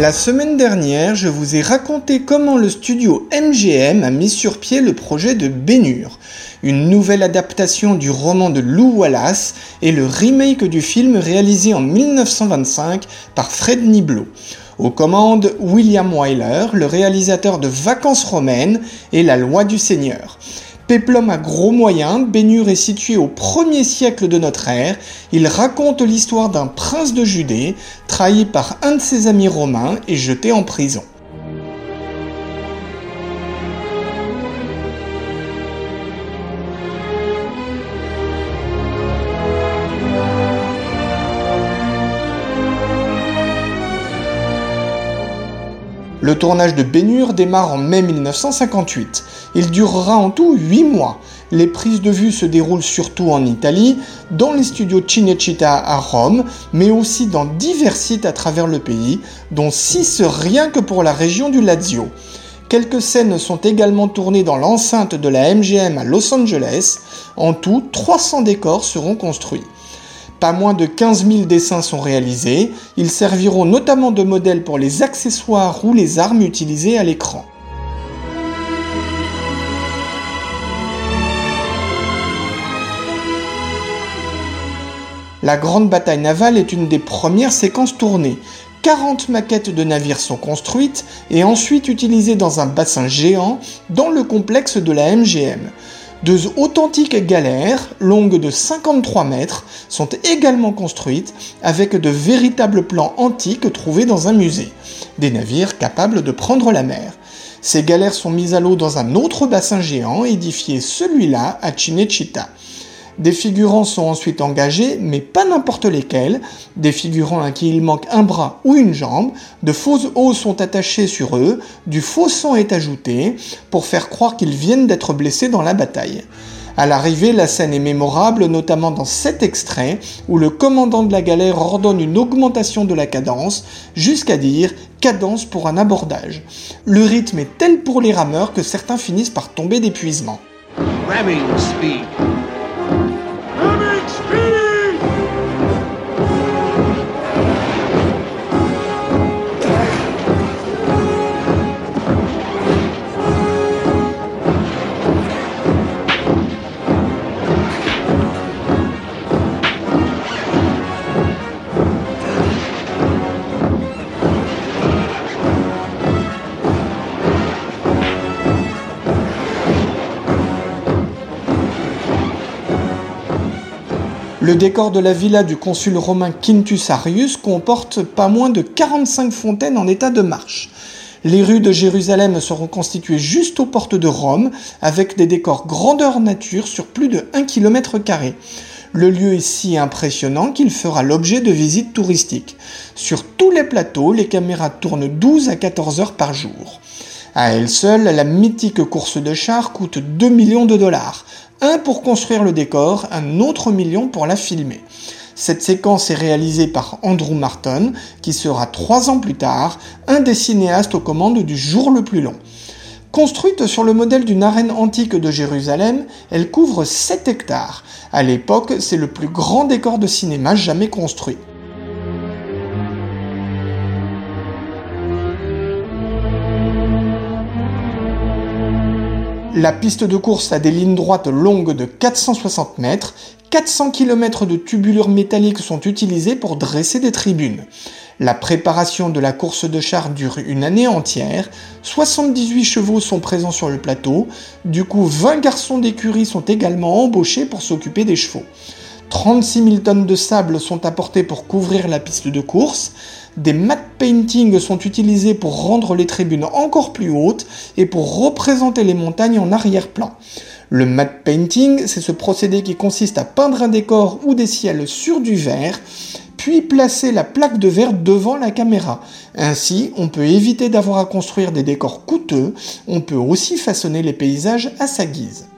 La semaine dernière, je vous ai raconté comment le studio MGM a mis sur pied le projet de Bénure, une nouvelle adaptation du roman de Lou Wallace et le remake du film réalisé en 1925 par Fred Niblo. Aux commandes, William Wyler, le réalisateur de Vacances romaines et La loi du Seigneur. Péplum à gros moyens, Bénure est situé au 1er siècle de notre ère. Il raconte l'histoire d'un prince de Judée, trahi par un de ses amis romains et jeté en prison. Le tournage de Bénure démarre en mai 1958. Il durera en tout 8 mois. Les prises de vue se déroulent surtout en Italie, dans les studios Cinecittà à Rome, mais aussi dans divers sites à travers le pays, dont 6 rien que pour la région du Lazio. Quelques scènes sont également tournées dans l'enceinte de la MGM à Los Angeles. En tout, 300 décors seront construits. Pas moins de 15 000 dessins sont réalisés. Ils serviront notamment de modèle pour les accessoires ou les armes utilisées à l'écran. La grande bataille navale est une des premières séquences tournées. 40 maquettes de navires sont construites et ensuite utilisées dans un bassin géant dans le complexe de la MGM. Deux authentiques galères, longues de 53 mètres, sont également construites avec de véritables plans antiques trouvés dans un musée. Des navires capables de prendre la mer. Ces galères sont mises à l'eau dans un autre bassin géant, édifié celui-là à Cinecittà. Des figurants sont ensuite engagés, mais pas n'importe lesquels. Des figurants à qui il manque un bras ou une jambe. De fausses os sont attachés sur eux. Du faux sang est ajouté pour faire croire qu'ils viennent d'être blessés dans la bataille. À l'arrivée, la scène est mémorable, notamment dans cet extrait où le commandant de la galère ordonne une augmentation de la cadence jusqu'à dire cadence pour un abordage. Le rythme est tel pour les rameurs que certains finissent par tomber d'épuisement. Le décor de la villa du consul romain Quintus Arius comporte pas moins de 45 fontaines en état de marche. Les rues de Jérusalem seront constituées juste aux portes de Rome, avec des décors grandeur nature sur plus de 1 km. Le lieu est si impressionnant qu'il fera l'objet de visites touristiques. Sur tous les plateaux, les caméras tournent 12 à 14 heures par jour. À elle seule, la mythique course de chars coûte 2 millions de dollars. Un pour construire le décor, un autre million pour la filmer. Cette séquence est réalisée par Andrew Martin, qui sera trois ans plus tard un des cinéastes aux commandes du jour le plus long. Construite sur le modèle d'une arène antique de Jérusalem, elle couvre 7 hectares. À l'époque, c'est le plus grand décor de cinéma jamais construit. La piste de course a des lignes droites longues de 460 mètres, 400 km de tubulures métalliques sont utilisées pour dresser des tribunes. La préparation de la course de chars dure une année entière, 78 chevaux sont présents sur le plateau, du coup 20 garçons d'écurie sont également embauchés pour s'occuper des chevaux. 36 000 tonnes de sable sont apportées pour couvrir la piste de course, des matte paintings sont utilisés pour rendre les tribunes encore plus hautes et pour représenter les montagnes en arrière-plan. Le matte painting, c'est ce procédé qui consiste à peindre un décor ou des ciels sur du verre, puis placer la plaque de verre devant la caméra. Ainsi, on peut éviter d'avoir à construire des décors coûteux, on peut aussi façonner les paysages à sa guise.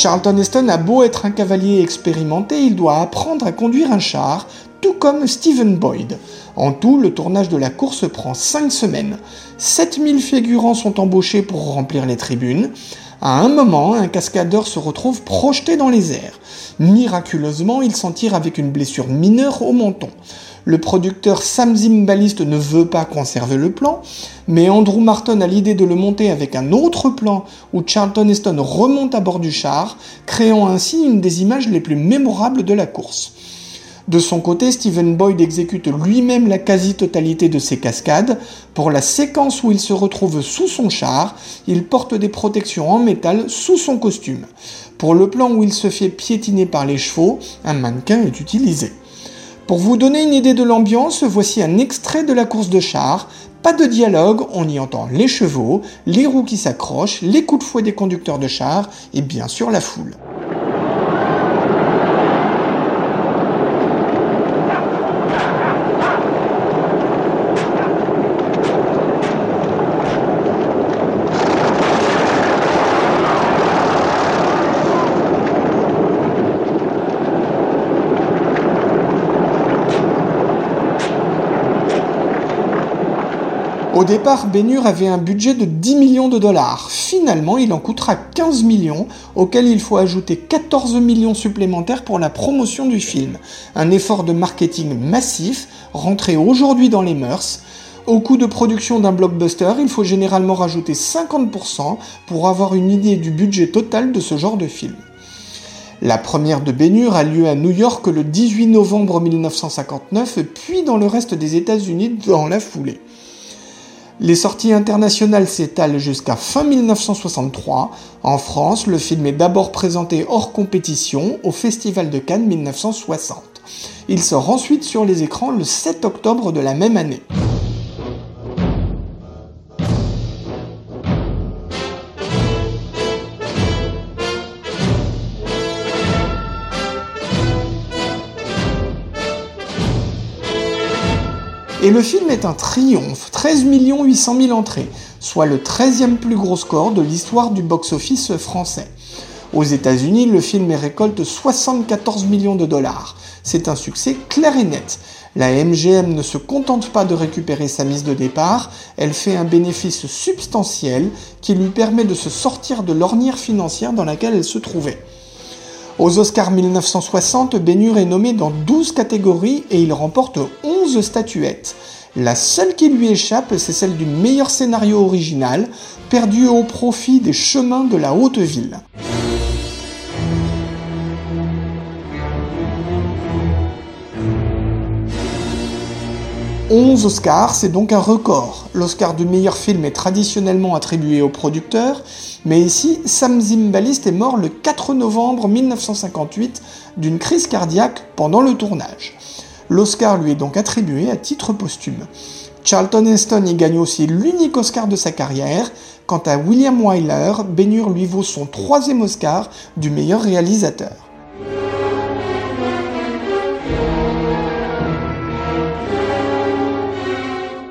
Charlton Heston a beau être un cavalier expérimenté, il doit apprendre à conduire un char, tout comme Stephen Boyd. En tout, le tournage de la course prend 5 semaines. 7000 figurants sont embauchés pour remplir les tribunes. À un moment, un cascadeur se retrouve projeté dans les airs. Miraculeusement, il s'en tire avec une blessure mineure au menton. Le producteur Sam Zimbalist ne veut pas conserver le plan, mais Andrew Martin a l'idée de le monter avec un autre plan où Charlton Heston remonte à bord du char, créant ainsi une des images les plus mémorables de la course. De son côté, Stephen Boyd exécute lui-même la quasi-totalité de ses cascades. Pour la séquence où il se retrouve sous son char, il porte des protections en métal sous son costume. Pour le plan où il se fait piétiner par les chevaux, un mannequin est utilisé. Pour vous donner une idée de l'ambiance, voici un extrait de la course de char. Pas de dialogue, on y entend les chevaux, les roues qui s'accrochent, les coups de fouet des conducteurs de char et bien sûr la foule. Au départ, Bénur avait un budget de 10 millions de dollars. Finalement, il en coûtera 15 millions, auxquels il faut ajouter 14 millions supplémentaires pour la promotion du film. Un effort de marketing massif, rentré aujourd'hui dans les mœurs. Au coût de production d'un blockbuster, il faut généralement rajouter 50% pour avoir une idée du budget total de ce genre de film. La première de Bénur a lieu à New York le 18 novembre 1959, puis dans le reste des États-Unis dans la foulée. Les sorties internationales s'étalent jusqu'à fin 1963. En France, le film est d'abord présenté hors compétition au Festival de Cannes 1960. Il sort ensuite sur les écrans le 7 octobre de la même année. Et le film est un triomphe, 13 800 000 entrées, soit le 13e plus gros score de l'histoire du box-office français. Aux États-Unis, le film récolte 74 millions de dollars. C'est un succès clair et net. La MGM ne se contente pas de récupérer sa mise de départ, elle fait un bénéfice substantiel qui lui permet de se sortir de l'ornière financière dans laquelle elle se trouvait. Aux Oscars 1960, Bénur est nommé dans 12 catégories et il remporte 11 statuettes. La seule qui lui échappe, c'est celle du meilleur scénario original, perdu au profit des chemins de la haute ville. 11 Oscars, c'est donc un record. L'Oscar du meilleur film est traditionnellement attribué au producteur, mais ici, Sam Zimbalist est mort le 4 novembre 1958 d'une crise cardiaque pendant le tournage. L'Oscar lui est donc attribué à titre posthume. Charlton Heston y gagne aussi l'unique Oscar de sa carrière. Quant à William Wyler, Bénur lui vaut son troisième Oscar du meilleur réalisateur.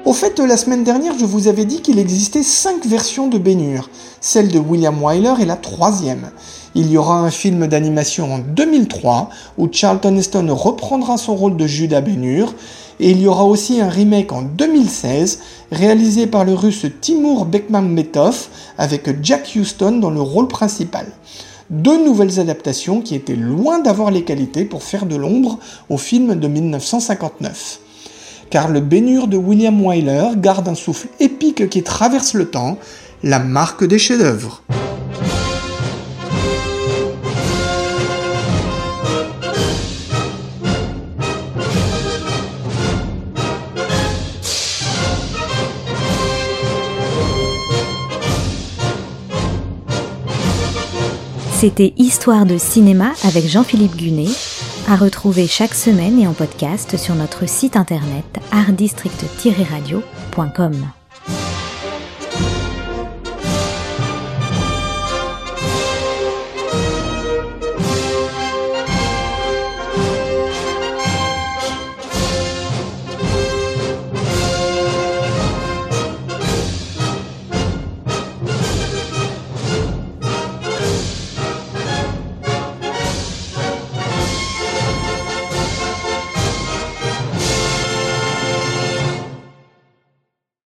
Au fait, la semaine dernière, je vous avais dit qu'il existait 5 versions de Bénur. Celle de William Wyler est la troisième. Il y aura un film d'animation en 2003 où Charlton Heston reprendra son rôle de Judas Bénur. Et il y aura aussi un remake en 2016 réalisé par le russe Timur Bekmambetov avec Jack Houston dans le rôle principal deux nouvelles adaptations qui étaient loin d'avoir les qualités pour faire de l'ombre au film de 1959 car le baignure de William Wyler garde un souffle épique qui traverse le temps, la marque des chefs-d'œuvre. C'était Histoire de cinéma avec Jean-Philippe Gunet à retrouver chaque semaine et en podcast sur notre site internet artdistrict-radio.com.